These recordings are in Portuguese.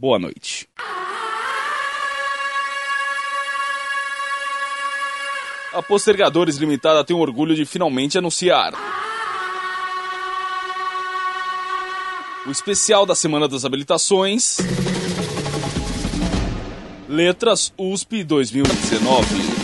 Boa noite. A Postergadores Limitada tem o orgulho de finalmente anunciar. O especial da Semana das Habilitações. Letras USP 2019.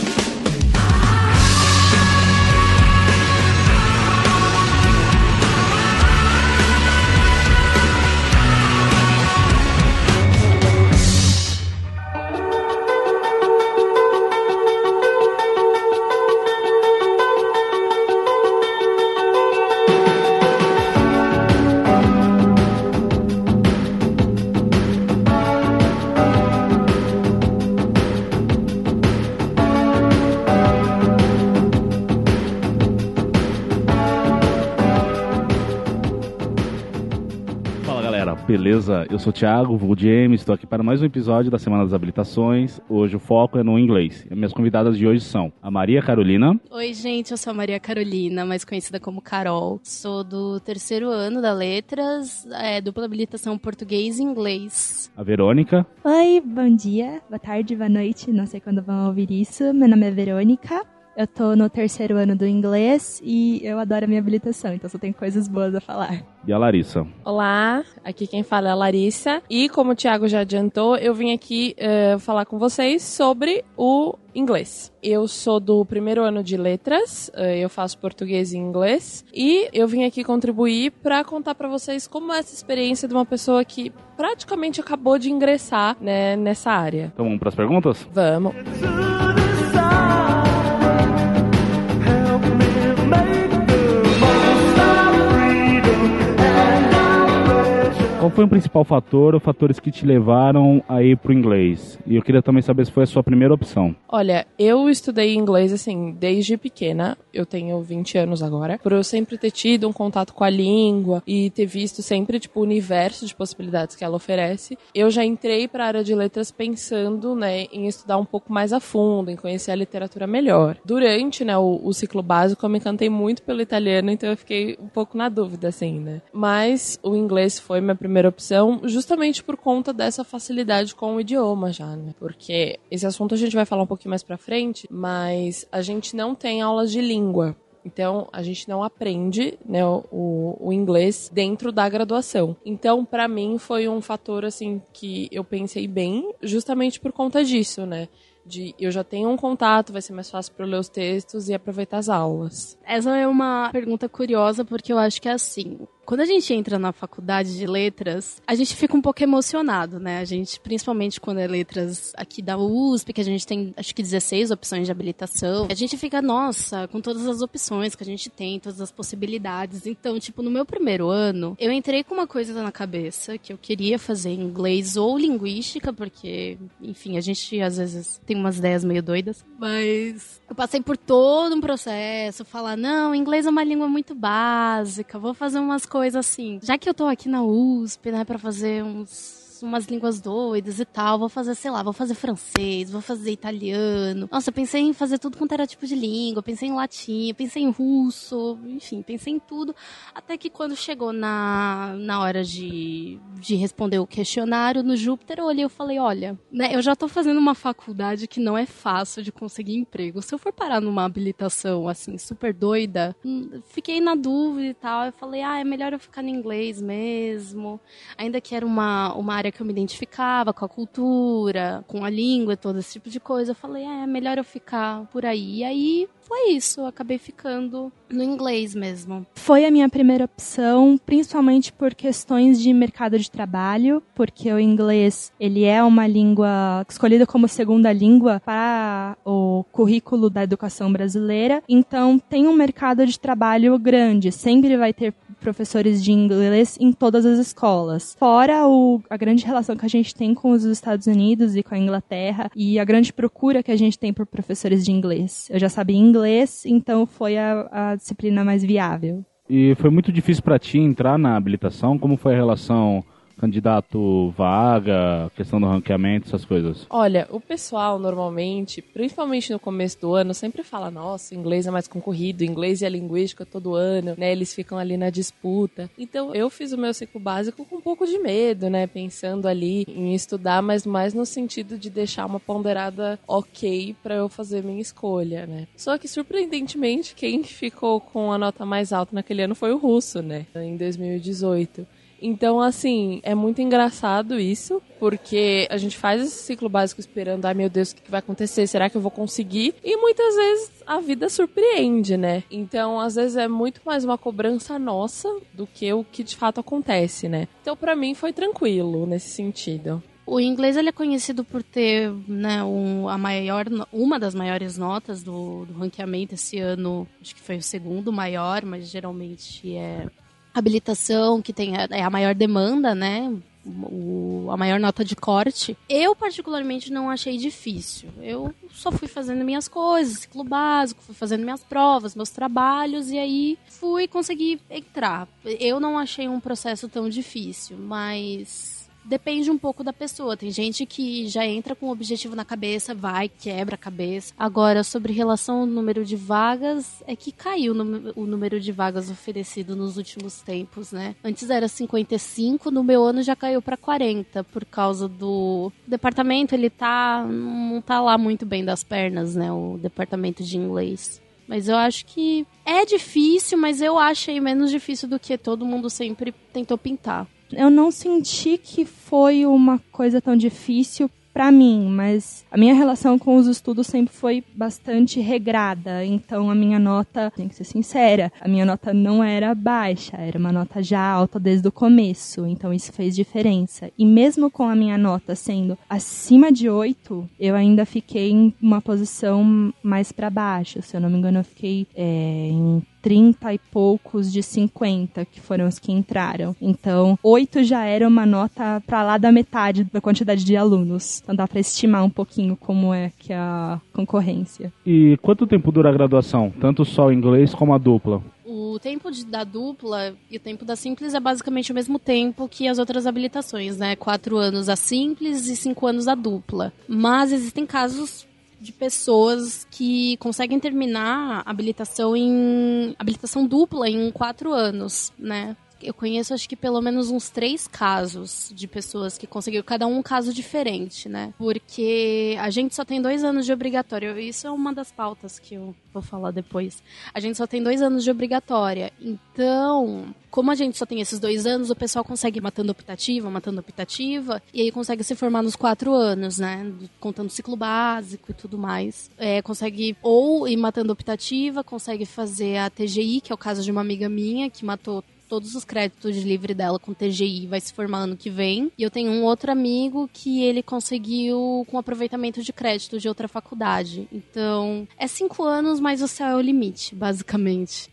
Eu sou o Thiago, vulgo James, estou aqui para mais um episódio da Semana das Habilitações. Hoje o foco é no inglês. E minhas convidadas de hoje são a Maria Carolina. Oi, gente, eu sou a Maria Carolina, mais conhecida como Carol. Sou do terceiro ano da Letras, é, dupla habilitação português e inglês. A Verônica. Oi, bom dia, boa tarde, boa noite, não sei quando vão ouvir isso. Meu nome é Verônica. Eu tô no terceiro ano do inglês e eu adoro a minha habilitação, então só tenho coisas boas a falar. E a Larissa? Olá, aqui quem fala é a Larissa. E como o Thiago já adiantou, eu vim aqui uh, falar com vocês sobre o inglês. Eu sou do primeiro ano de letras, uh, eu faço português e inglês. E eu vim aqui contribuir para contar para vocês como é essa experiência de uma pessoa que praticamente acabou de ingressar né, nessa área. Então vamos para as perguntas? Vamos. Qual foi o principal fator ou fatores que te levaram a ir pro inglês? E eu queria também saber se foi a sua primeira opção. Olha, eu estudei inglês assim desde pequena. Eu tenho 20 anos agora. Por eu sempre ter tido um contato com a língua e ter visto sempre tipo o universo de possibilidades que ela oferece, eu já entrei para a área de letras pensando, né, em estudar um pouco mais a fundo, em conhecer a literatura melhor. Durante, né, o, o ciclo básico eu me encantei muito pelo italiano, então eu fiquei um pouco na dúvida assim, né? Mas o inglês foi minha primeira primeira opção, justamente por conta dessa facilidade com o idioma já, né? Porque esse assunto a gente vai falar um pouquinho mais pra frente, mas a gente não tem aulas de língua. Então, a gente não aprende né, o, o inglês dentro da graduação. Então, para mim, foi um fator assim que eu pensei bem, justamente por conta disso, né? de eu já tenho um contato, vai ser mais fácil para eu ler os textos e aproveitar as aulas. Essa é uma pergunta curiosa porque eu acho que é assim, quando a gente entra na faculdade de letras, a gente fica um pouco emocionado, né? A gente, principalmente quando é letras aqui da USP, que a gente tem acho que 16 opções de habilitação, a gente fica, nossa, com todas as opções que a gente tem, todas as possibilidades. Então, tipo, no meu primeiro ano, eu entrei com uma coisa na cabeça que eu queria fazer inglês ou linguística, porque, enfim, a gente às vezes tem umas ideias meio doidas, mas eu passei por todo um processo, falar, não, inglês é uma língua muito básica, vou fazer umas coisas coisa assim. Já que eu tô aqui na USP, né, para fazer uns umas línguas doidas e tal. Vou fazer, sei lá, vou fazer francês, vou fazer italiano. Nossa, pensei em fazer tudo quanto era tipo de língua. Pensei em latim, pensei em russo, enfim, pensei em tudo. Até que quando chegou na, na hora de, de responder o questionário no Júpiter, eu olhei e falei: olha, né, eu já tô fazendo uma faculdade que não é fácil de conseguir emprego. Se eu for parar numa habilitação assim, super doida, hum, fiquei na dúvida e tal. Eu falei: ah, é melhor eu ficar no inglês mesmo. Ainda que era uma, uma área que eu me identificava, com a cultura, com a língua, todo esse tipo de coisa. Eu falei, é, é melhor eu ficar por aí. E aí foi isso, eu acabei ficando no inglês mesmo. Foi a minha primeira opção, principalmente por questões de mercado de trabalho, porque o inglês, ele é uma língua escolhida como segunda língua para o currículo da educação brasileira, então tem um mercado de trabalho grande, sempre vai ter professores de inglês em todas as escolas. Fora o, a grande relação que a gente tem com os Estados Unidos e com a Inglaterra e a grande procura que a gente tem por professores de inglês. Eu já sabia inglês, então foi a, a disciplina mais viável. E foi muito difícil para ti entrar na habilitação? Como foi a relação candidato vaga, questão do ranqueamento, essas coisas? Olha, o pessoal normalmente, principalmente no começo do ano, sempre fala: nossa, inglês é mais concorrido, inglês e a linguística todo ano, né? Eles ficam ali na disputa. Então eu fiz o meu ciclo básico com um pouco de medo, né? Pensando ali em estudar, mas mais no sentido de deixar uma ponderada ok para eu fazer minha escolha, né? Só que surpreendentemente, quem ficou com a nota mais alta naquele ano foi o russo, né? Em 2018. Então, assim, é muito engraçado isso, porque a gente faz esse ciclo básico esperando, ai meu Deus, o que vai acontecer? Será que eu vou conseguir? E muitas vezes a vida surpreende, né? Então, às vezes é muito mais uma cobrança nossa do que o que de fato acontece, né? Então, para mim foi tranquilo nesse sentido. O inglês ele é conhecido por ter né, um, a maior, uma das maiores notas do, do ranqueamento esse ano, acho que foi o segundo maior, mas geralmente é habilitação, que tem é a maior demanda, né? O, a maior nota de corte. Eu, particularmente, não achei difícil. Eu só fui fazendo minhas coisas, ciclo básico, fui fazendo minhas provas, meus trabalhos, e aí fui conseguir entrar. Eu não achei um processo tão difícil, mas depende um pouco da pessoa. Tem gente que já entra com o objetivo na cabeça, vai, quebra a cabeça. Agora, sobre relação ao número de vagas, é que caiu o número de vagas oferecido nos últimos tempos, né? Antes era 55, no meu ano já caiu para 40, por causa do o departamento, ele tá não tá lá muito bem das pernas, né, o departamento de inglês. Mas eu acho que é difícil, mas eu achei menos difícil do que todo mundo sempre tentou pintar eu não senti que foi uma coisa tão difícil para mim, mas a minha relação com os estudos sempre foi bastante regrada, então a minha nota, tem que ser sincera, a minha nota não era baixa, era uma nota já alta desde o começo, então isso fez diferença. E mesmo com a minha nota sendo acima de 8, eu ainda fiquei em uma posição mais para baixo, se eu não me engano, eu fiquei é, em 30 e poucos de 50, que foram os que entraram. Então, 8 já era uma nota para lá da metade da quantidade de alunos. Então dá para estimar um pouquinho como é que é a concorrência. E quanto tempo dura a graduação? Tanto só o inglês como a dupla? O tempo de, da dupla e o tempo da simples é basicamente o mesmo tempo que as outras habilitações, né? Quatro anos a simples e cinco anos a dupla. Mas existem casos de pessoas que conseguem terminar habilitação em habilitação dupla em quatro anos, né? Eu conheço acho que pelo menos uns três casos de pessoas que conseguiram, cada um um caso diferente, né? Porque a gente só tem dois anos de obrigatório. Isso é uma das pautas que eu vou falar depois. A gente só tem dois anos de obrigatória. Então, como a gente só tem esses dois anos, o pessoal consegue ir matando optativa, matando optativa, e aí consegue se formar nos quatro anos, né? Contando ciclo básico e tudo mais. É, consegue ou ir matando optativa, consegue fazer a TGI, que é o caso de uma amiga minha que matou todos os créditos de livre dela com TGI vai se formar ano que vem. E eu tenho um outro amigo que ele conseguiu com aproveitamento de crédito de outra faculdade. Então, é cinco anos, mas o céu é o limite, basicamente.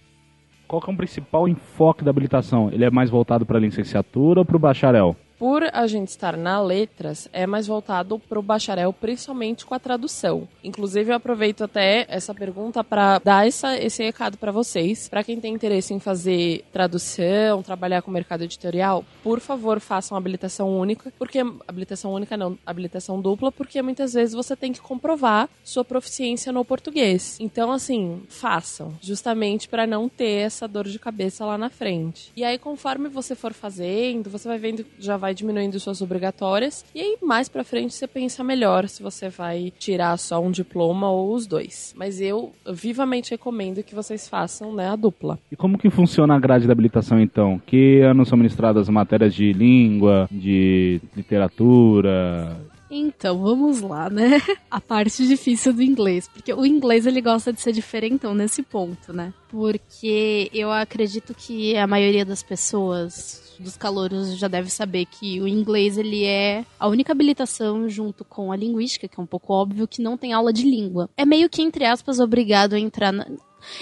Qual é o principal enfoque da habilitação? Ele é mais voltado para a licenciatura ou para o bacharel? Por a gente estar na letras, é mais voltado para o bacharel, principalmente com a tradução. Inclusive, eu aproveito até essa pergunta para dar essa, esse recado para vocês. Para quem tem interesse em fazer tradução, trabalhar com mercado editorial, por favor, façam habilitação única, porque habilitação única não, habilitação dupla, porque muitas vezes você tem que comprovar sua proficiência no português. Então, assim, façam, justamente para não ter essa dor de cabeça lá na frente. E aí, conforme você for fazendo, você vai vendo, já vai vai diminuindo suas obrigatórias. E aí, mais pra frente, você pensa melhor se você vai tirar só um diploma ou os dois. Mas eu vivamente recomendo que vocês façam né, a dupla. E como que funciona a grade da habilitação, então? Que anos são ministradas matérias de língua, de literatura, então, vamos lá, né? A parte difícil do inglês. Porque o inglês, ele gosta de ser diferentão nesse ponto, né? Porque eu acredito que a maioria das pessoas dos calouros já deve saber que o inglês ele é a única habilitação junto com a linguística, que é um pouco óbvio que não tem aula de língua. É meio que entre aspas obrigado a entrar na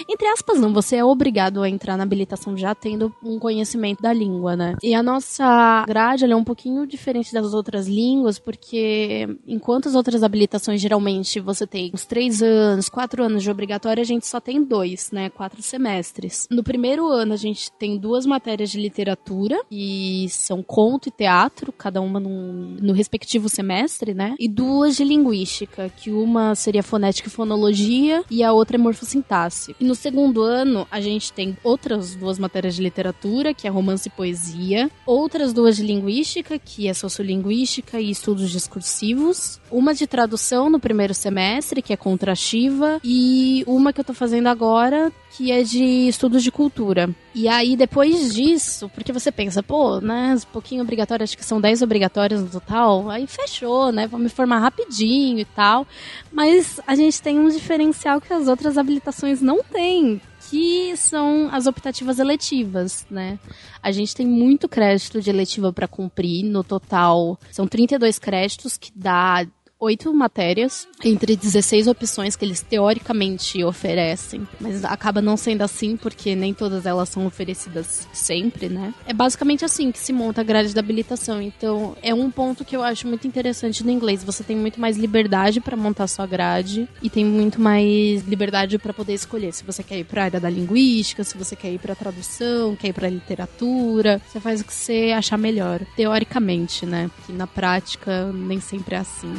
Entre aspas, não, você é obrigado a entrar na habilitação já tendo um conhecimento da língua, né? E a nossa grade é um pouquinho diferente das outras línguas, porque enquanto as outras habilitações geralmente você tem uns três anos, quatro anos de obrigatório, a gente só tem dois, né? Quatro semestres. No primeiro ano, a gente tem duas matérias de literatura, e são conto e teatro, cada uma num, no respectivo semestre, né? E duas de linguística, que uma seria fonética e fonologia, e a outra é morfossintaxe. E no segundo ano, a gente tem outras duas matérias de literatura, que é romance e poesia, outras duas de linguística, que é sociolinguística e estudos discursivos, uma de tradução no primeiro semestre, que é contrativa, e uma que eu tô fazendo agora, que é de estudos de cultura. E aí, depois disso, porque você pensa, pô, né, um pouquinho obrigatório, acho que são 10 obrigatórios no total, aí fechou, né, vou me formar rapidinho e tal. Mas a gente tem um diferencial que as outras habilitações não têm, que são as optativas eletivas, né? A gente tem muito crédito de eletiva para cumprir, no total são 32 créditos que dá oito matérias, entre 16 opções que eles teoricamente oferecem, mas acaba não sendo assim porque nem todas elas são oferecidas sempre, né? É basicamente assim que se monta a grade da habilitação. Então, é um ponto que eu acho muito interessante no inglês. Você tem muito mais liberdade para montar sua grade e tem muito mais liberdade para poder escolher se você quer ir para a área da linguística, se você quer ir para tradução, quer ir para literatura. Você faz o que você achar melhor, teoricamente, né? Que na prática nem sempre é assim.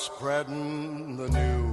Spreading the news.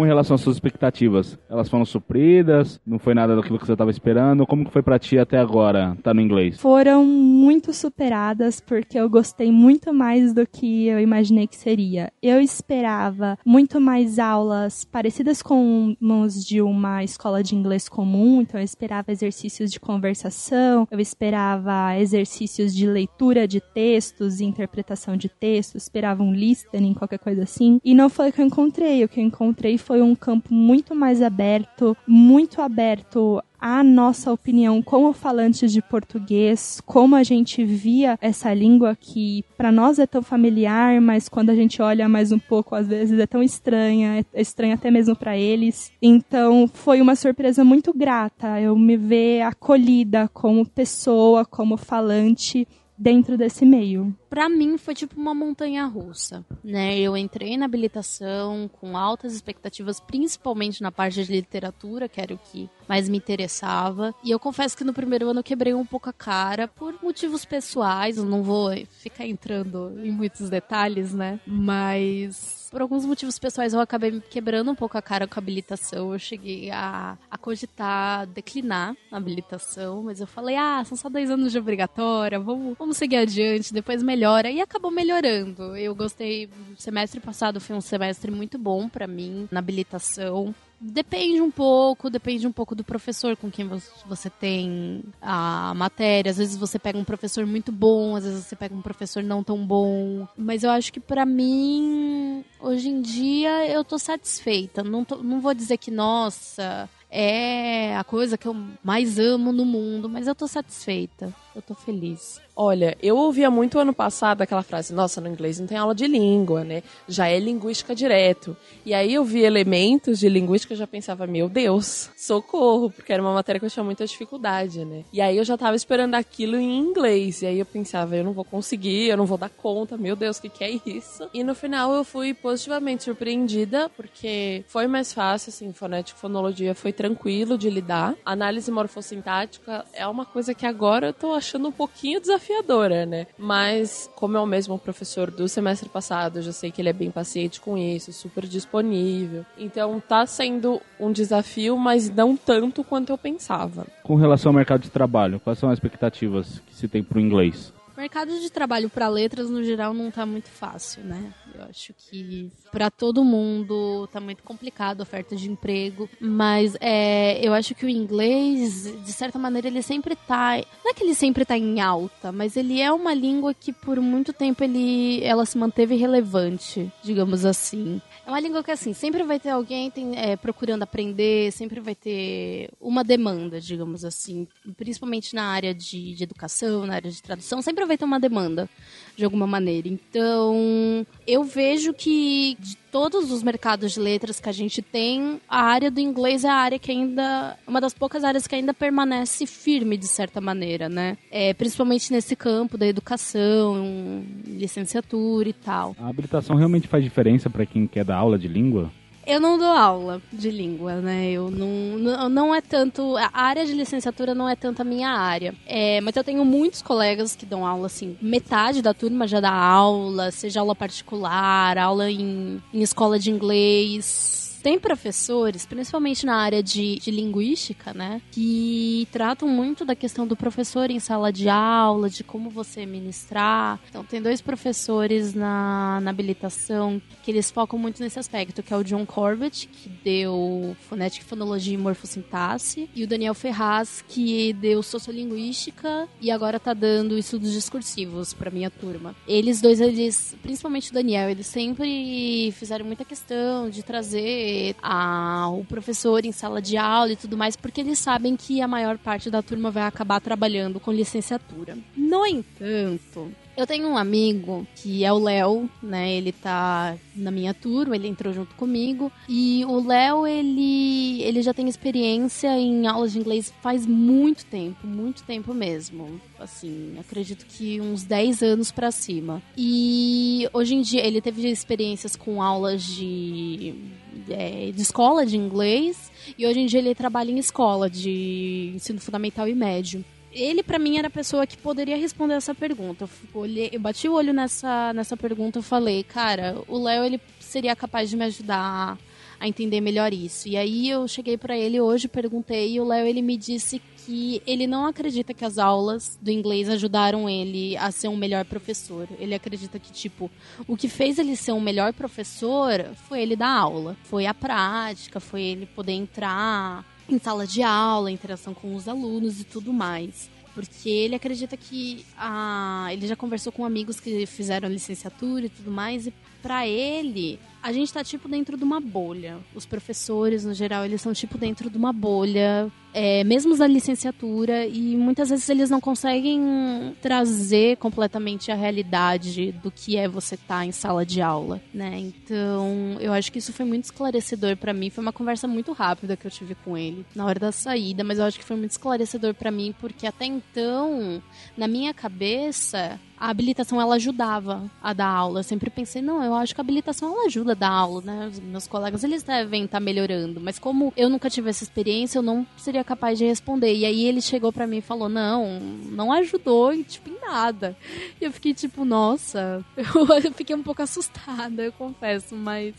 Com relação às suas expectativas, elas foram supridas? Não foi nada daquilo que você estava esperando? Como que foi para ti até agora, tá no inglês? Foram muito superadas porque eu gostei muito mais do que eu imaginei que seria. Eu esperava muito mais aulas parecidas com os de uma escola de inglês comum, então eu esperava exercícios de conversação, eu esperava exercícios de leitura de textos e interpretação de textos, esperava um listening, qualquer coisa assim. E não foi o que eu encontrei. O que eu encontrei foi um campo muito mais aberto, muito aberto a nossa opinião como falantes de português, como a gente via essa língua que para nós é tão familiar, mas quando a gente olha mais um pouco, às vezes é tão estranha, é estranha até mesmo para eles. Então foi uma surpresa muito grata eu me ver acolhida como pessoa, como falante dentro desse meio para mim foi tipo uma montanha russa, né? Eu entrei na habilitação com altas expectativas, principalmente na parte de literatura, que era o que mais me interessava. E eu confesso que no primeiro ano eu quebrei um pouco a cara por motivos pessoais, eu não vou ficar entrando em muitos detalhes, né? Mas por alguns motivos pessoais eu acabei quebrando um pouco a cara com a habilitação. Eu cheguei a, a cogitar declinar a habilitação, mas eu falei, ah, são só dois anos de obrigatória, vamos, vamos seguir adiante, depois melhor melhora e acabou melhorando. Eu gostei. O semestre passado foi um semestre muito bom para mim na habilitação. Depende um pouco, depende um pouco do professor com quem você tem a matéria. Às vezes você pega um professor muito bom, às vezes você pega um professor não tão bom. Mas eu acho que para mim, hoje em dia, eu tô satisfeita. Não, tô, não vou dizer que, nossa, é a coisa que eu mais amo no mundo, mas eu tô satisfeita. Eu tô feliz. Olha, eu ouvia muito ano passado aquela frase: nossa, no inglês não tem aula de língua, né? Já é linguística direto. E aí eu vi elementos de linguística e já pensava: meu Deus, socorro, porque era uma matéria que eu tinha muita dificuldade, né? E aí eu já tava esperando aquilo em inglês. E aí eu pensava: eu não vou conseguir, eu não vou dar conta, meu Deus, o que, que é isso? E no final eu fui positivamente surpreendida, porque foi mais fácil, assim, fonética fonologia foi tranquilo de lidar. Análise morfossintática é uma coisa que agora eu tô achando um pouquinho desafiadora, né? Mas, como é o mesmo professor do semestre passado, eu já sei que ele é bem paciente com isso, super disponível. Então, tá sendo um desafio, mas não tanto quanto eu pensava. Com relação ao mercado de trabalho, quais são as expectativas que se tem pro inglês? Mercado de trabalho para letras no geral não tá muito fácil, né? Eu acho que para todo mundo tá muito complicado a oferta de emprego, mas é, eu acho que o inglês, de certa maneira, ele sempre tá, não é que ele sempre tá em alta, mas ele é uma língua que por muito tempo ele ela se manteve relevante, digamos assim. Uma língua que, assim, sempre vai ter alguém tem, é, procurando aprender, sempre vai ter uma demanda, digamos assim. Principalmente na área de, de educação, na área de tradução, sempre vai ter uma demanda, de alguma maneira. Então, eu vejo que de todos os mercados de letras que a gente tem, a área do inglês é a área que ainda. uma das poucas áreas que ainda permanece firme, de certa maneira, né? É, principalmente nesse campo da educação, licenciatura e tal. A habilitação realmente faz diferença para quem quer dar aula de língua? Eu não dou aula de língua, né? Eu não, não, é tanto. A área de licenciatura não é tanto a minha área. É, mas eu tenho muitos colegas que dão aula, assim. Metade da turma já dá aula, seja aula particular, aula em, em escola de inglês tem professores, principalmente na área de, de linguística, né, que tratam muito da questão do professor em sala de aula, de como você ministrar. Então, tem dois professores na, na habilitação que eles focam muito nesse aspecto, que é o John Corbett, que deu fonética, fonologia e morfossintaxe, e o Daniel Ferraz, que deu sociolinguística e agora tá dando estudos discursivos para minha turma. Eles dois, eles, principalmente o Daniel, eles sempre fizeram muita questão de trazer a, o professor em sala de aula e tudo mais, porque eles sabem que a maior parte da turma vai acabar trabalhando com licenciatura. No entanto, eu tenho um amigo que é o Léo, né? Ele tá na minha turma, ele entrou junto comigo. E o Léo, ele, ele já tem experiência em aulas de inglês faz muito tempo, muito tempo mesmo. Assim, acredito que uns 10 anos para cima. E hoje em dia ele teve experiências com aulas de, de, de escola de inglês. E hoje em dia ele trabalha em escola de ensino fundamental e médio ele para mim era a pessoa que poderia responder essa pergunta. Eu, olhei, eu bati o olho nessa, nessa pergunta e falei, cara, o Léo ele seria capaz de me ajudar a entender melhor isso. E aí eu cheguei para ele hoje, perguntei e o Léo ele me disse que ele não acredita que as aulas do inglês ajudaram ele a ser um melhor professor. Ele acredita que tipo, o que fez ele ser um melhor professor foi ele dar aula, foi a prática, foi ele poder entrar em sala de aula, interação com os alunos e tudo mais. Porque ele acredita que ah, ele já conversou com amigos que fizeram licenciatura e tudo mais, e para ele, a gente tá tipo dentro de uma bolha. Os professores, no geral, eles são tipo dentro de uma bolha, é, mesmo da licenciatura, e muitas vezes eles não conseguem trazer completamente a realidade do que é você estar tá em sala de aula, né? Então, eu acho que isso foi muito esclarecedor para mim. Foi uma conversa muito rápida que eu tive com ele na hora da saída, mas eu acho que foi muito esclarecedor para mim, porque até então, na minha cabeça, a habilitação ela ajudava a dar aula. Eu sempre pensei, não, eu acho que a habilitação ela ajuda a dar aula, né? Os meus colegas eles devem estar tá melhorando, mas como eu nunca tive essa experiência, eu não seria capaz de responder. E aí ele chegou para mim e falou: "Não, não ajudou em tipo em nada". E eu fiquei tipo, nossa, eu fiquei um pouco assustada, eu confesso, mas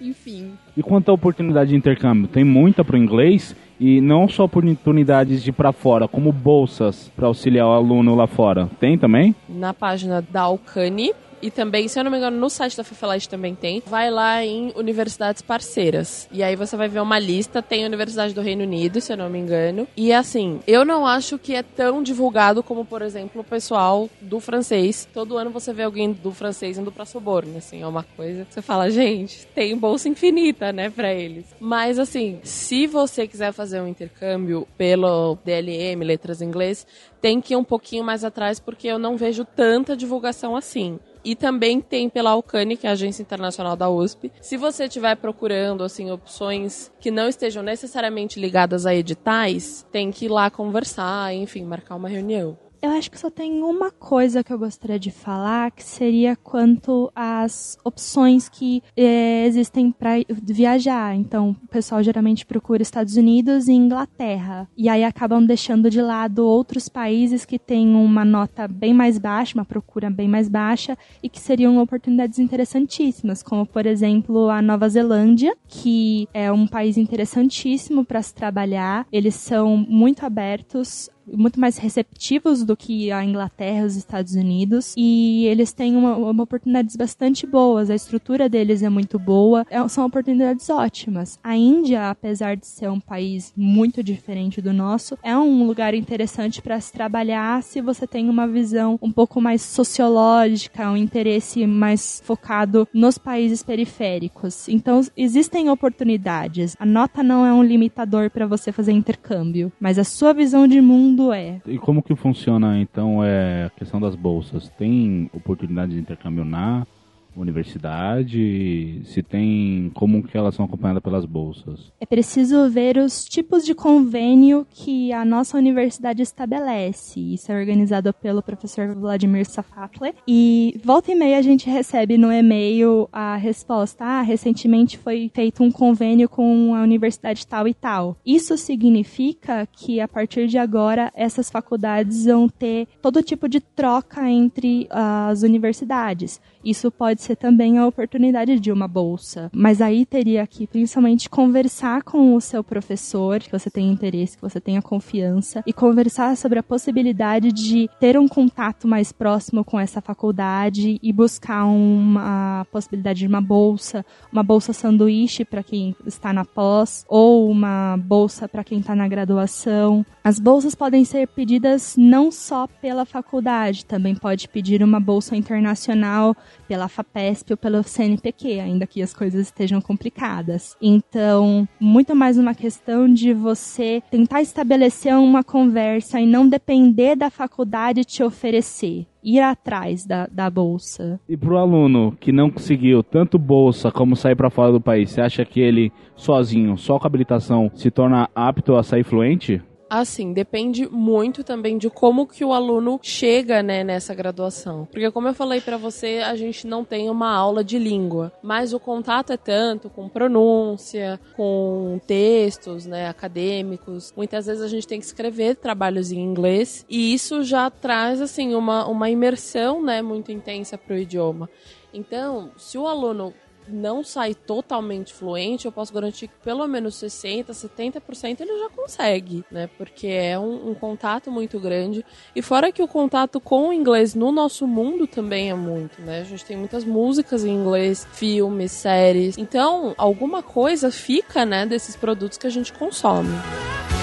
enfim. E quanto à oportunidade de intercâmbio, tem muita pro inglês e não só oportunidades de ir para fora, como bolsas para auxiliar o aluno lá fora. Tem também? Na página da Alcani, e também, se eu não me engano, no site da FIFELET também tem. Vai lá em universidades parceiras. E aí você vai ver uma lista. Tem a Universidade do Reino Unido, se eu não me engano. E assim, eu não acho que é tão divulgado como, por exemplo, o pessoal do francês. Todo ano você vê alguém do francês indo pra Soborno, assim, é uma coisa que você fala, gente, tem bolsa infinita, né, pra eles. Mas assim, se você quiser fazer um intercâmbio pelo DLM, letras em inglês, tem que ir um pouquinho mais atrás porque eu não vejo tanta divulgação assim. E também tem pela Alcane, que é a agência internacional da USP. Se você estiver procurando assim opções que não estejam necessariamente ligadas a editais, tem que ir lá conversar, enfim, marcar uma reunião. Eu acho que só tem uma coisa que eu gostaria de falar, que seria quanto às opções que é, existem para viajar. Então, o pessoal geralmente procura Estados Unidos e Inglaterra. E aí acabam deixando de lado outros países que têm uma nota bem mais baixa, uma procura bem mais baixa, e que seriam oportunidades interessantíssimas, como, por exemplo, a Nova Zelândia, que é um país interessantíssimo para se trabalhar. Eles são muito abertos muito mais receptivos do que a Inglaterra os Estados Unidos. E eles têm uma, uma oportunidades bastante boas, a estrutura deles é muito boa, é, são oportunidades ótimas. A Índia, apesar de ser um país muito diferente do nosso, é um lugar interessante para se trabalhar se você tem uma visão um pouco mais sociológica, um interesse mais focado nos países periféricos. Então, existem oportunidades. A nota não é um limitador para você fazer intercâmbio, mas a sua visão de mundo é. E como que funciona então é, a questão das bolsas? Tem oportunidade de intercâmbio na universidade? Se tem como que elas são acompanhadas pelas bolsas? É preciso ver os tipos de convênio que a nossa universidade estabelece. Isso é organizado pelo professor Vladimir Safatle. E volta e meia a gente recebe no e-mail a resposta: ah, recentemente foi feito um convênio com a universidade tal e tal. Isso significa que a partir de agora essas faculdades vão ter todo tipo de troca entre as universidades. Isso pode ser também a oportunidade de uma bolsa. Mas aí teria que principalmente conversar com o seu professor, que você tem interesse, que você tenha confiança, e conversar sobre a possibilidade de ter um contato mais próximo com essa faculdade e buscar uma possibilidade de uma bolsa, uma bolsa sanduíche para quem está na pós, ou uma bolsa para quem está na graduação. As bolsas podem ser pedidas não só pela faculdade, também pode pedir uma bolsa internacional pela FAPESP ou pelo CNPq, ainda que as coisas estejam complicadas. Então, muito mais uma questão de você tentar estabelecer uma conversa e não depender da faculdade te oferecer ir atrás da, da bolsa. E pro aluno que não conseguiu tanto bolsa como sair para fora do país, você acha que ele sozinho, só com habilitação, se torna apto a sair fluente? Assim, depende muito também de como que o aluno chega, né, nessa graduação. Porque como eu falei para você, a gente não tem uma aula de língua, mas o contato é tanto com pronúncia, com textos, né, acadêmicos. Muitas vezes a gente tem que escrever trabalhos em inglês e isso já traz assim uma uma imersão, né, muito intensa para o idioma. Então, se o aluno não sai totalmente fluente, eu posso garantir que pelo menos 60%, 70% ele já consegue, né? Porque é um, um, contato muito grande. E fora que o contato com o inglês no nosso mundo também é muito, né? A gente tem muitas músicas em inglês, filmes, séries. Então, alguma coisa fica, né, desses produtos que a gente consome. qual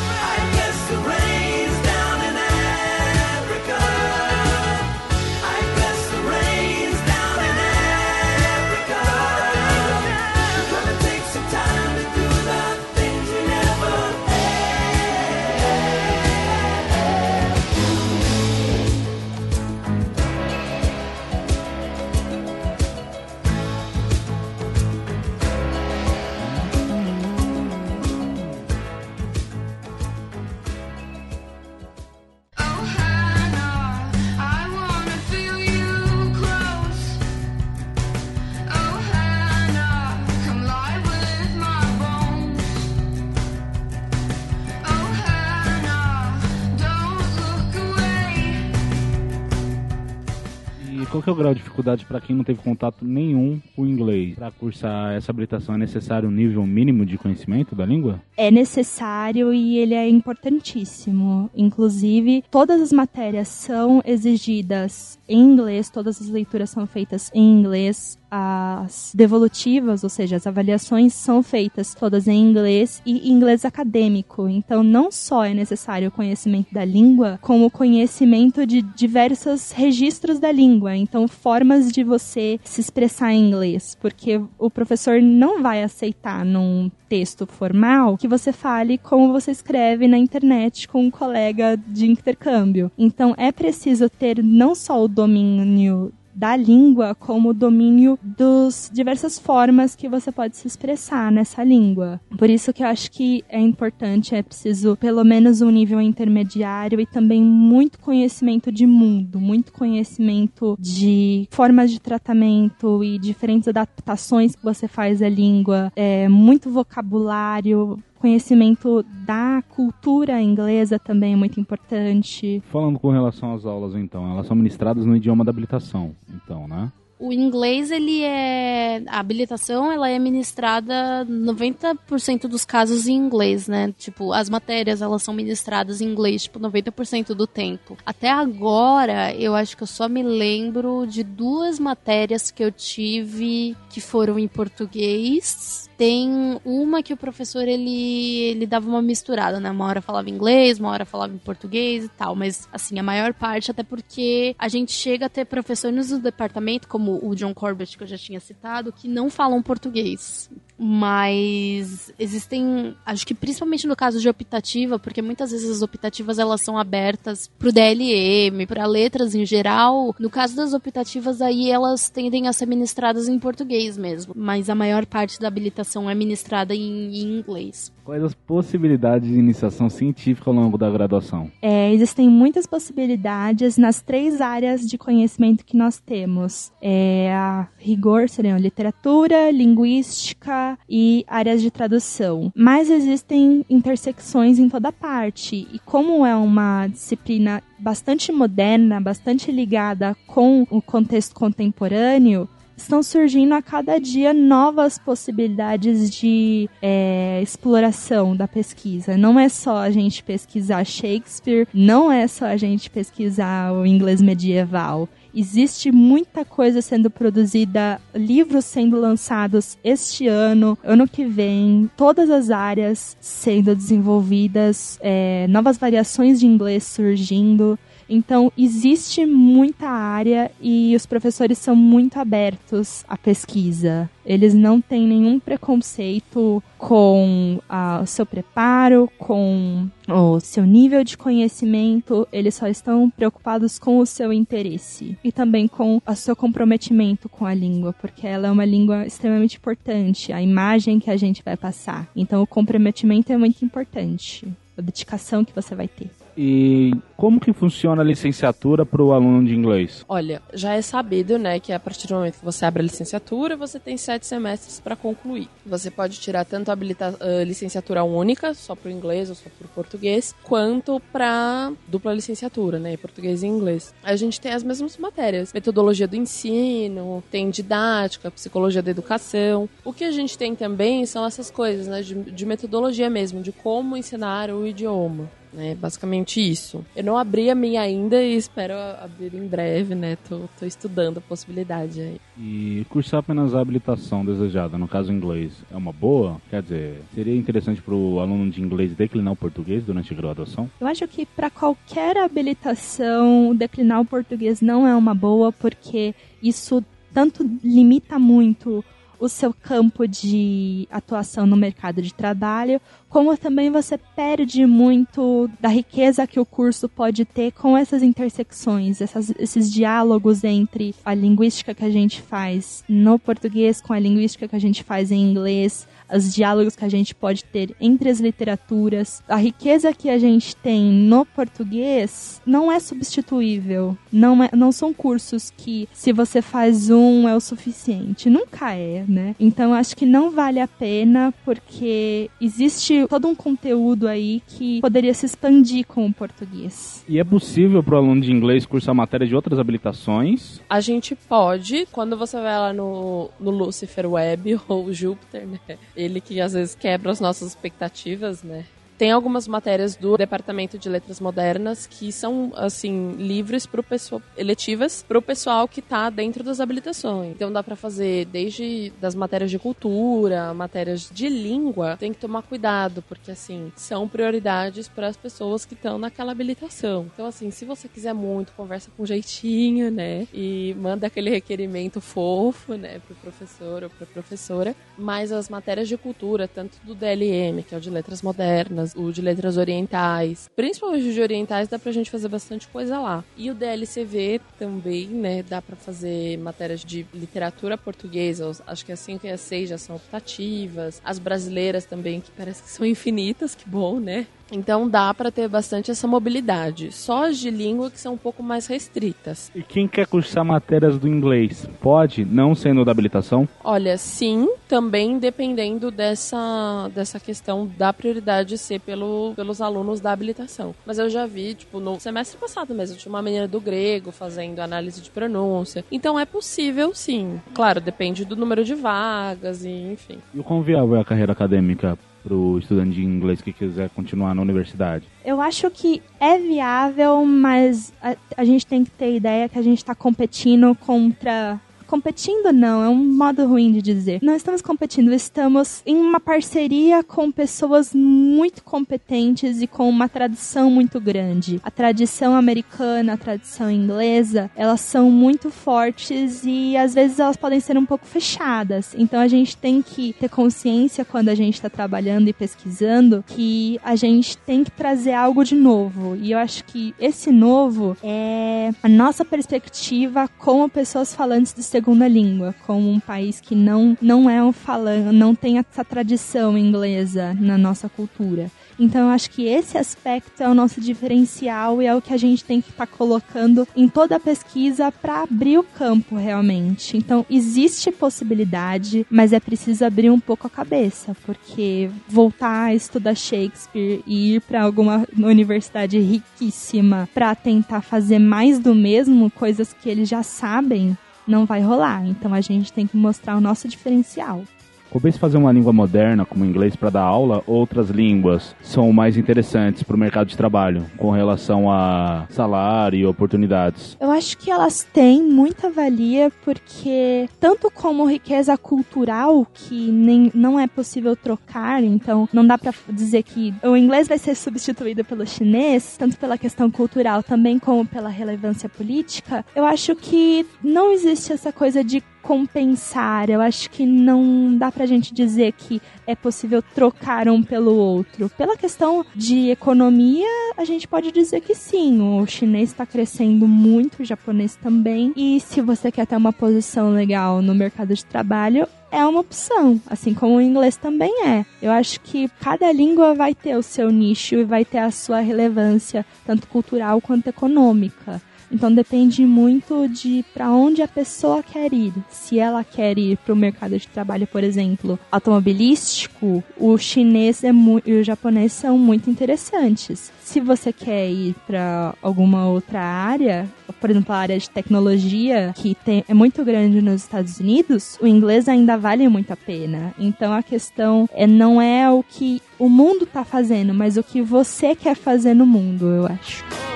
que é o grau de dificuldade para quem não teve contato nenhum com o inglês? Para cursar essa habilitação é necessário um nível mínimo de conhecimento da língua? É necessário e ele é importantíssimo. Inclusive, todas as matérias são exigidas em inglês, todas as leituras são feitas em inglês as devolutivas, ou seja, as avaliações são feitas todas em inglês e inglês acadêmico. Então, não só é necessário o conhecimento da língua, como o conhecimento de diversos registros da língua. Então, formas de você se expressar em inglês, porque o professor não vai aceitar num texto formal que você fale como você escreve na internet com um colega de intercâmbio. Então, é preciso ter não só o domínio da língua como domínio das diversas formas que você pode se expressar nessa língua. Por isso que eu acho que é importante, é preciso pelo menos um nível intermediário e também muito conhecimento de mundo, muito conhecimento de formas de tratamento e diferentes adaptações que você faz à língua, é, muito vocabulário, conhecimento da cultura inglesa também é muito importante. Falando com relação às aulas, então, elas são ministradas no idioma da habilitação, então, né? O inglês, ele é. A habilitação, ela é ministrada 90% dos casos em inglês, né? Tipo, as matérias, elas são ministradas em inglês, tipo, 90% do tempo. Até agora, eu acho que eu só me lembro de duas matérias que eu tive que foram em português tem uma que o professor ele, ele dava uma misturada, né? Uma hora falava inglês, uma hora falava em português e tal, mas assim, a maior parte até porque a gente chega a ter professores no departamento, como o John Corbett que eu já tinha citado, que não falam português. Mas existem, acho que principalmente no caso de optativa, porque muitas vezes as optativas elas são abertas pro DLM, para letras em geral. No caso das optativas aí elas tendem a ser ministradas em português mesmo, mas a maior parte da habilitação é ministrada em, em inglês. Quais as possibilidades de iniciação científica ao longo da graduação? É, existem muitas possibilidades nas três áreas de conhecimento que nós temos. É, a rigor seriam literatura, linguística e áreas de tradução. Mas existem intersecções em toda parte. E como é uma disciplina bastante moderna, bastante ligada com o contexto contemporâneo, estão surgindo a cada dia novas possibilidades de é, exploração da pesquisa. Não é só a gente pesquisar Shakespeare, não é só a gente pesquisar o inglês medieval. Existe muita coisa sendo produzida, livros sendo lançados este ano, ano que vem, todas as áreas sendo desenvolvidas, é, novas variações de inglês surgindo. Então, existe muita área e os professores são muito abertos à pesquisa. Eles não têm nenhum preconceito com ah, o seu preparo, com o seu nível de conhecimento, eles só estão preocupados com o seu interesse e também com o seu comprometimento com a língua, porque ela é uma língua extremamente importante, a imagem que a gente vai passar. Então, o comprometimento é muito importante, a dedicação que você vai ter. E como que funciona a licenciatura para o aluno de inglês? Olha, já é sabido, né, que a partir do momento que você abre a licenciatura, você tem sete semestres para concluir. Você pode tirar tanto a uh, licenciatura única, só para o inglês ou só para o português, quanto para dupla licenciatura, né, português e inglês. A gente tem as mesmas matérias: metodologia do ensino, tem didática, psicologia da educação. O que a gente tem também são essas coisas, né, de, de metodologia mesmo, de como ensinar o idioma. É basicamente isso. Eu não abri a minha ainda e espero abrir em breve, né? Tô, tô estudando a possibilidade aí. E cursar apenas a habilitação desejada, no caso inglês, é uma boa? Quer dizer, seria interessante para o aluno de inglês declinar o português durante a graduação? Eu acho que para qualquer habilitação, declinar o português não é uma boa, porque isso tanto limita muito o seu campo de atuação no mercado de trabalho, como também você perde muito da riqueza que o curso pode ter com essas intersecções, essas, esses diálogos entre a linguística que a gente faz no português com a linguística que a gente faz em inglês, os diálogos que a gente pode ter entre as literaturas. A riqueza que a gente tem no português não é substituível. Não, é, não são cursos que, se você faz um, é o suficiente. Nunca é, né? Então, acho que não vale a pena, porque existe todo um conteúdo aí que poderia se expandir com o português. E é possível para o aluno de inglês cursar matéria de outras habilitações? A gente pode, quando você vai lá no, no Lucifer Web ou Júpiter, né? ele que às vezes quebra as nossas expectativas, né? Tem algumas matérias do Departamento de Letras Modernas que são, assim, livres pro pessoal, eletivas para o pessoal que está dentro das habilitações. Então dá para fazer desde das matérias de cultura, matérias de língua. Tem que tomar cuidado, porque, assim, são prioridades para as pessoas que estão naquela habilitação. Então, assim, se você quiser muito, conversa com jeitinho, né? E manda aquele requerimento fofo, né, pro professor ou pra professora. Mas as matérias de cultura, tanto do DLM, que é o de Letras Modernas, o de letras orientais. Principalmente o de orientais dá pra gente fazer bastante coisa lá. E o DLCV também, né, dá pra fazer matérias de literatura portuguesa, acho que a 5 e a 6 já são optativas. As brasileiras também, que parece que são infinitas, que bom, né? Então dá para ter bastante essa mobilidade. Só as de língua que são um pouco mais restritas. E quem quer cursar matérias do inglês, pode, não sendo da habilitação? Olha, sim, também dependendo dessa, dessa questão da prioridade ser pelo, pelos alunos da habilitação. Mas eu já vi, tipo, no semestre passado mesmo, tinha uma menina do grego fazendo análise de pronúncia. Então é possível, sim. Claro, depende do número de vagas e enfim. E o quão viável é a carreira acadêmica para o estudante de inglês que quiser continuar na universidade? Eu acho que é viável, mas a, a gente tem que ter ideia que a gente está competindo contra competindo não, é um modo ruim de dizer. Não estamos competindo, estamos em uma parceria com pessoas muito competentes e com uma tradição muito grande. A tradição americana, a tradição inglesa, elas são muito fortes e às vezes elas podem ser um pouco fechadas. Então a gente tem que ter consciência quando a gente está trabalhando e pesquisando que a gente tem que trazer algo de novo. E eu acho que esse novo é a nossa perspectiva como pessoas falantes de segunda língua, como um país que não, não é um falando, não tem essa tradição inglesa na nossa cultura. Então eu acho que esse aspecto é o nosso diferencial e é o que a gente tem que estar tá colocando em toda a pesquisa para abrir o campo realmente. Então existe possibilidade, mas é preciso abrir um pouco a cabeça, porque voltar a estudar Shakespeare e ir para alguma universidade riquíssima para tentar fazer mais do mesmo, coisas que eles já sabem, não vai rolar. Então a gente tem que mostrar o nosso diferencial. Compensa fazer uma língua moderna, como o inglês, para dar aula, outras línguas são mais interessantes para o mercado de trabalho, com relação a salário e oportunidades? Eu acho que elas têm muita valia, porque tanto como riqueza cultural, que nem, não é possível trocar, então não dá para dizer que o inglês vai ser substituído pelo chinês, tanto pela questão cultural também como pela relevância política, eu acho que não existe essa coisa de compensar. Eu acho que não dá pra gente dizer que é possível trocar um pelo outro. Pela questão de economia, a gente pode dizer que sim. O chinês está crescendo muito, o japonês também. E se você quer ter uma posição legal no mercado de trabalho, é uma opção, assim como o inglês também é. Eu acho que cada língua vai ter o seu nicho e vai ter a sua relevância, tanto cultural quanto econômica. Então depende muito de para onde a pessoa quer ir. Se ela quer ir para o mercado de trabalho, por exemplo, automobilístico, o chinês é e o japonês são muito interessantes. Se você quer ir para alguma outra área, por exemplo, a área de tecnologia, que tem, é muito grande nos Estados Unidos, o inglês ainda vale muito a pena. Então a questão é, não é o que o mundo está fazendo, mas o que você quer fazer no mundo, eu acho.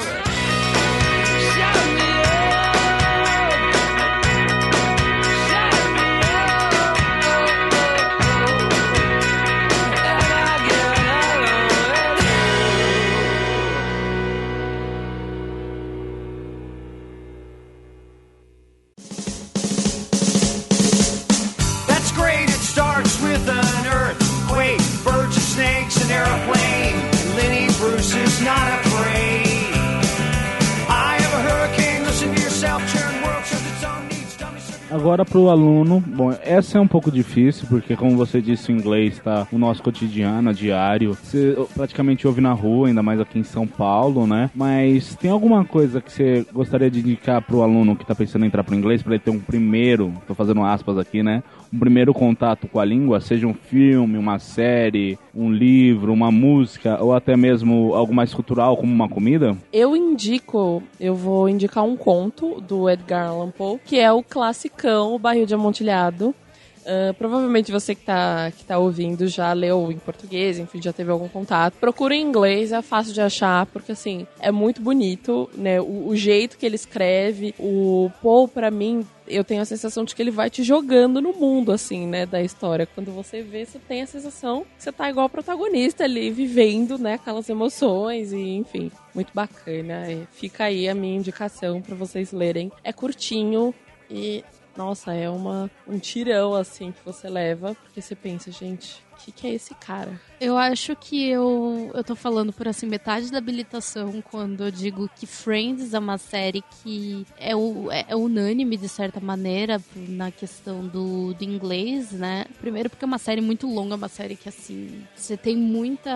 Agora para o aluno, bom, essa é um pouco difícil, porque como você disse, o inglês está no nosso cotidiano, diário. Você praticamente ouve na rua, ainda mais aqui em São Paulo, né? Mas tem alguma coisa que você gostaria de indicar para o aluno que está pensando em entrar para o inglês, para ele ter um primeiro, estou fazendo aspas aqui, né? Um primeiro contato com a língua, seja um filme, uma série, um livro, uma música, ou até mesmo algo mais cultural, como uma comida? Eu indico, eu vou indicar um conto do Edgar Allan Poe, que é o clássico o Barril de Amontilhado. Uh, provavelmente você que está que tá ouvindo já leu em português, enfim, já teve algum contato. Procura em inglês, é fácil de achar, porque assim, é muito bonito, né? O, o jeito que ele escreve, o Paul, para mim, eu tenho a sensação de que ele vai te jogando no mundo, assim, né, da história. Quando você vê, você tem a sensação que você tá igual protagonista ali, vivendo, né, aquelas emoções e, enfim, muito bacana. Fica aí a minha indicação para vocês lerem. É curtinho e nossa, é uma, um tirão assim que você leva, porque você pensa, gente, que, que é esse cara? Eu acho que eu, eu tô falando por assim metade da habilitação quando eu digo que Friends é uma série que é, o, é, é unânime de certa maneira na questão do, do inglês, né? Primeiro porque é uma série muito longa, uma série que assim, você tem muita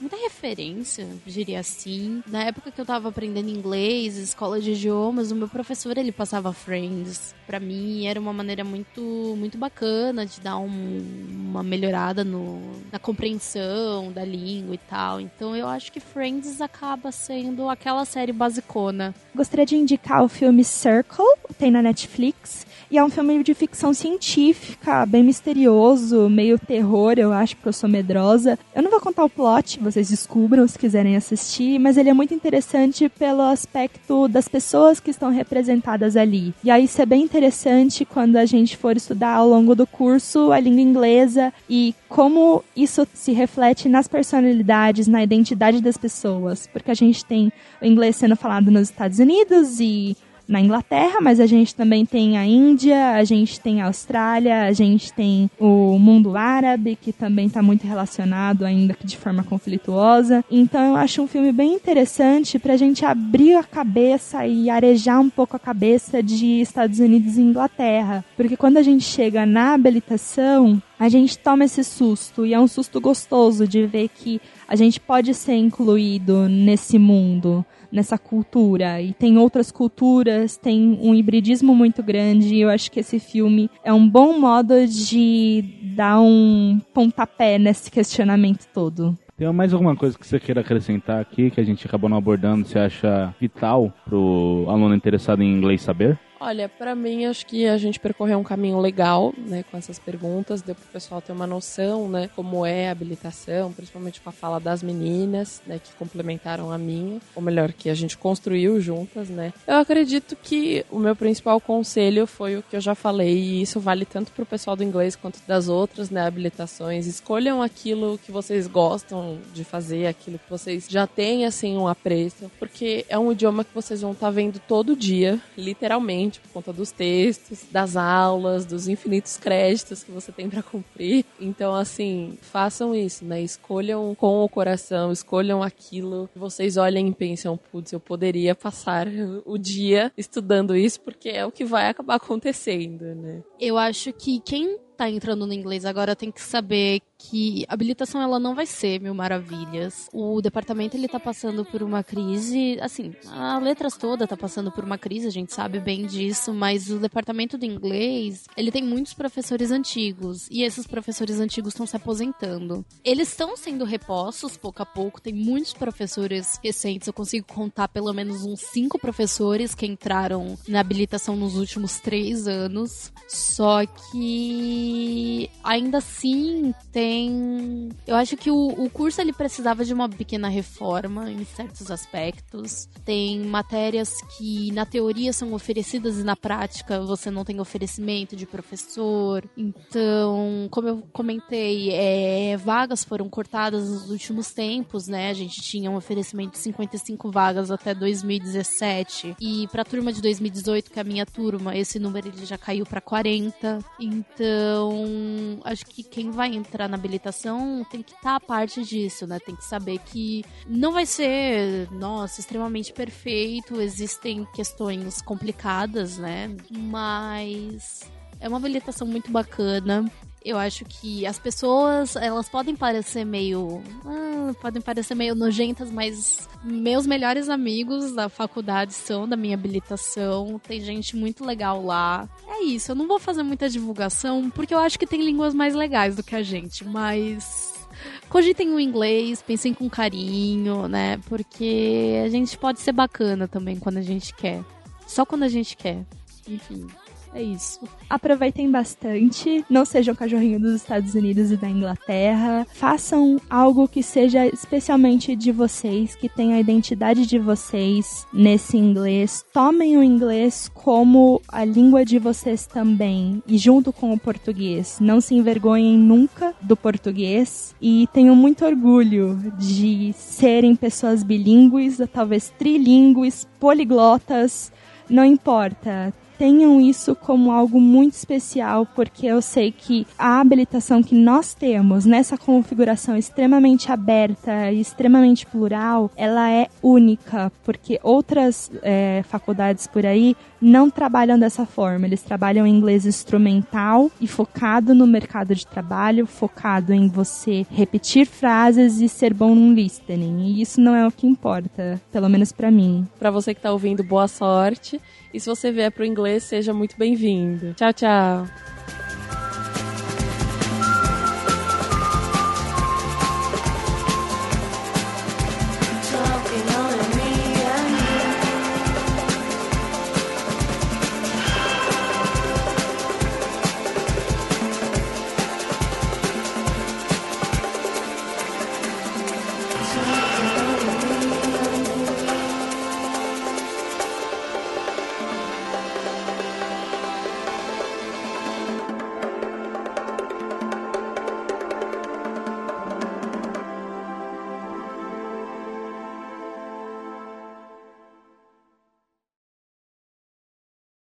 muita referência, diria assim. Na época que eu tava aprendendo inglês, escola de idiomas, o meu professor ele passava Friends para mim, era uma maneira muito muito bacana de dar um, uma melhorada no na compreensão da língua e tal. Então eu acho que Friends acaba sendo aquela série basicona. Gostaria de indicar o filme Circle, tem na Netflix. E é um filme de ficção científica, bem misterioso, meio terror, eu acho, porque eu sou medrosa. Eu não vou contar o plot, vocês descubram se quiserem assistir, mas ele é muito interessante pelo aspecto das pessoas que estão representadas ali. E aí isso é bem interessante quando a gente for estudar ao longo do curso a língua inglesa e como isso se reflete nas personalidades, na identidade das pessoas, porque a gente tem o inglês sendo falado nos Estados Unidos e na Inglaterra, mas a gente também tem a Índia, a gente tem a Austrália, a gente tem o mundo árabe, que também está muito relacionado, ainda que de forma conflituosa. Então eu acho um filme bem interessante para a gente abrir a cabeça e arejar um pouco a cabeça de Estados Unidos e Inglaterra. Porque quando a gente chega na habilitação, a gente toma esse susto e é um susto gostoso de ver que a gente pode ser incluído nesse mundo nessa cultura. E tem outras culturas, tem um hibridismo muito grande. Eu acho que esse filme é um bom modo de dar um pontapé nesse questionamento todo. Tem mais alguma coisa que você queira acrescentar aqui que a gente acabou não abordando, você acha vital pro aluno interessado em inglês saber? Olha, para mim acho que a gente percorreu um caminho legal, né, com essas perguntas, deu pro pessoal ter uma noção, né, como é a habilitação, principalmente com a fala das meninas, né, que complementaram a minha, ou melhor, que a gente construiu juntas, né. Eu acredito que o meu principal conselho foi o que eu já falei, e isso vale tanto pro pessoal do inglês quanto das outras, né, habilitações. Escolham aquilo que vocês gostam de fazer, aquilo que vocês já têm assim um apreço, porque é um idioma que vocês vão estar tá vendo todo dia, literalmente por conta dos textos, das aulas, dos infinitos créditos que você tem para cumprir. Então, assim, façam isso, né? Escolham com o coração, escolham aquilo vocês olhem e pensam, putz, eu poderia passar o dia estudando isso porque é o que vai acabar acontecendo, né? Eu acho que quem tá entrando no inglês agora tem que saber que habilitação ela não vai ser mil maravilhas. O departamento ele tá passando por uma crise, assim, a letras toda tá passando por uma crise, a gente sabe bem disso, mas o departamento do inglês, ele tem muitos professores antigos e esses professores antigos estão se aposentando. Eles estão sendo repostos pouco a pouco, tem muitos professores recentes, eu consigo contar pelo menos uns cinco professores que entraram na habilitação nos últimos três anos, só que ainda assim tem. Eu acho que o, o curso ele precisava de uma pequena reforma em certos aspectos. Tem matérias que na teoria são oferecidas e na prática você não tem oferecimento de professor. Então, como eu comentei, é, vagas foram cortadas nos últimos tempos, né? A gente tinha um oferecimento de 55 vagas até 2017 e para a turma de 2018, que é a minha turma, esse número ele já caiu para 40. Então, acho que quem vai entrar na habilitação tem que estar tá a parte disso, né? Tem que saber que não vai ser, nossa, extremamente perfeito, existem questões complicadas, né? Mas é uma habilitação muito bacana. Eu acho que as pessoas, elas podem parecer meio. Ah, podem parecer meio nojentas, mas meus melhores amigos da faculdade são da minha habilitação. Tem gente muito legal lá. É isso, eu não vou fazer muita divulgação, porque eu acho que tem línguas mais legais do que a gente, mas cogitem o inglês, pensem com carinho, né? Porque a gente pode ser bacana também quando a gente quer. Só quando a gente quer. Enfim. É isso. Aproveitem bastante, não sejam cachorrinho dos Estados Unidos e da Inglaterra. Façam algo que seja especialmente de vocês, que tenha a identidade de vocês nesse inglês. Tomem o inglês como a língua de vocês também e junto com o português. Não se envergonhem nunca do português e tenham muito orgulho de serem pessoas bilíngues, talvez trilíngues, poliglotas, não importa tenham isso como algo muito especial, porque eu sei que a habilitação que nós temos nessa configuração extremamente aberta e extremamente plural, ela é única, porque outras é, faculdades por aí não trabalham dessa forma. Eles trabalham em inglês instrumental e focado no mercado de trabalho, focado em você repetir frases e ser bom no listening. E isso não é o que importa, pelo menos para mim. Para você que tá ouvindo, boa sorte. E se você vier pro inglês, seja muito bem-vindo. Tchau, tchau.